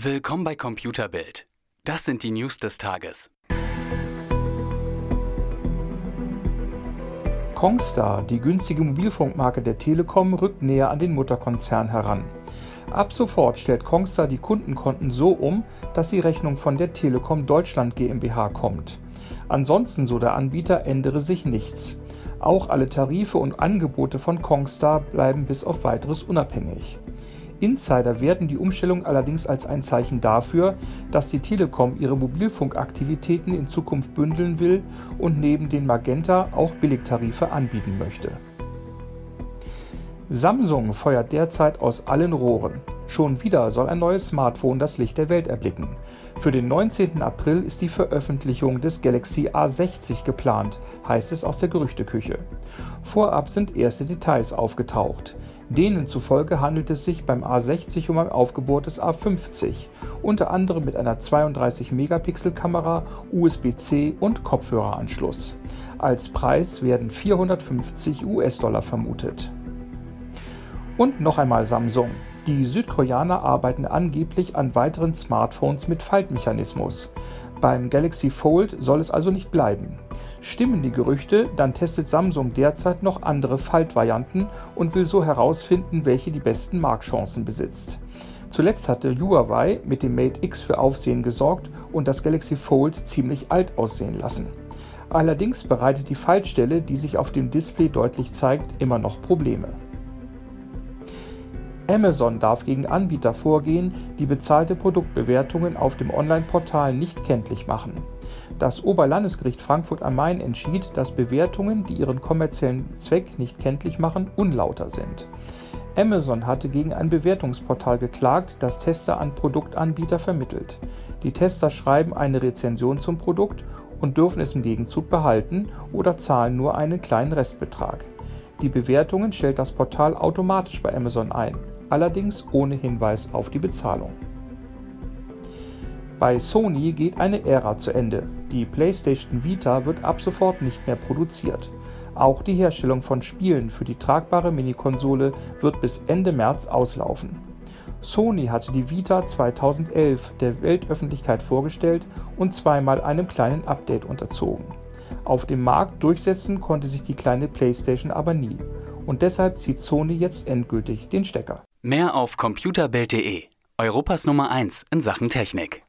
Willkommen bei Computerbild. Das sind die News des Tages. Kongstar, die günstige Mobilfunkmarke der Telekom, rückt näher an den Mutterkonzern heran. Ab sofort stellt Kongstar die Kundenkonten so um, dass die Rechnung von der Telekom Deutschland GmbH kommt. Ansonsten, so der Anbieter, ändere sich nichts. Auch alle Tarife und Angebote von Kongstar bleiben bis auf weiteres unabhängig. Insider werten die Umstellung allerdings als ein Zeichen dafür, dass die Telekom ihre Mobilfunkaktivitäten in Zukunft bündeln will und neben den Magenta auch Billigtarife anbieten möchte. Samsung feuert derzeit aus allen Rohren. Schon wieder soll ein neues Smartphone das Licht der Welt erblicken. Für den 19. April ist die Veröffentlichung des Galaxy A60 geplant, heißt es aus der Gerüchteküche. Vorab sind erste Details aufgetaucht. Denen zufolge handelt es sich beim A60 um ein Aufgebot des A50, unter anderem mit einer 32-Megapixel-Kamera, USB-C und Kopfhöreranschluss. Als Preis werden 450 US-Dollar vermutet. Und noch einmal Samsung. Die Südkoreaner arbeiten angeblich an weiteren Smartphones mit Faltmechanismus. Beim Galaxy Fold soll es also nicht bleiben. Stimmen die Gerüchte, dann testet Samsung derzeit noch andere Faltvarianten und will so herausfinden, welche die besten Marktchancen besitzt. Zuletzt hatte Huawei mit dem Mate X für Aufsehen gesorgt und das Galaxy Fold ziemlich alt aussehen lassen. Allerdings bereitet die Faltstelle, die sich auf dem Display deutlich zeigt, immer noch Probleme. Amazon darf gegen Anbieter vorgehen, die bezahlte Produktbewertungen auf dem Onlineportal nicht kenntlich machen. Das Oberlandesgericht Frankfurt am Main entschied, dass Bewertungen, die ihren kommerziellen Zweck nicht kenntlich machen, unlauter sind. Amazon hatte gegen ein Bewertungsportal geklagt, das Tester an Produktanbieter vermittelt. Die Tester schreiben eine Rezension zum Produkt und dürfen es im Gegenzug behalten oder zahlen nur einen kleinen Restbetrag. Die Bewertungen stellt das Portal automatisch bei Amazon ein allerdings ohne Hinweis auf die Bezahlung. Bei Sony geht eine Ära zu Ende. Die PlayStation Vita wird ab sofort nicht mehr produziert. Auch die Herstellung von Spielen für die tragbare Minikonsole wird bis Ende März auslaufen. Sony hatte die Vita 2011 der Weltöffentlichkeit vorgestellt und zweimal einem kleinen Update unterzogen. Auf dem Markt durchsetzen konnte sich die kleine PlayStation aber nie. Und deshalb zieht Sony jetzt endgültig den Stecker. Mehr auf computerbild.de, Europas Nummer 1 in Sachen Technik.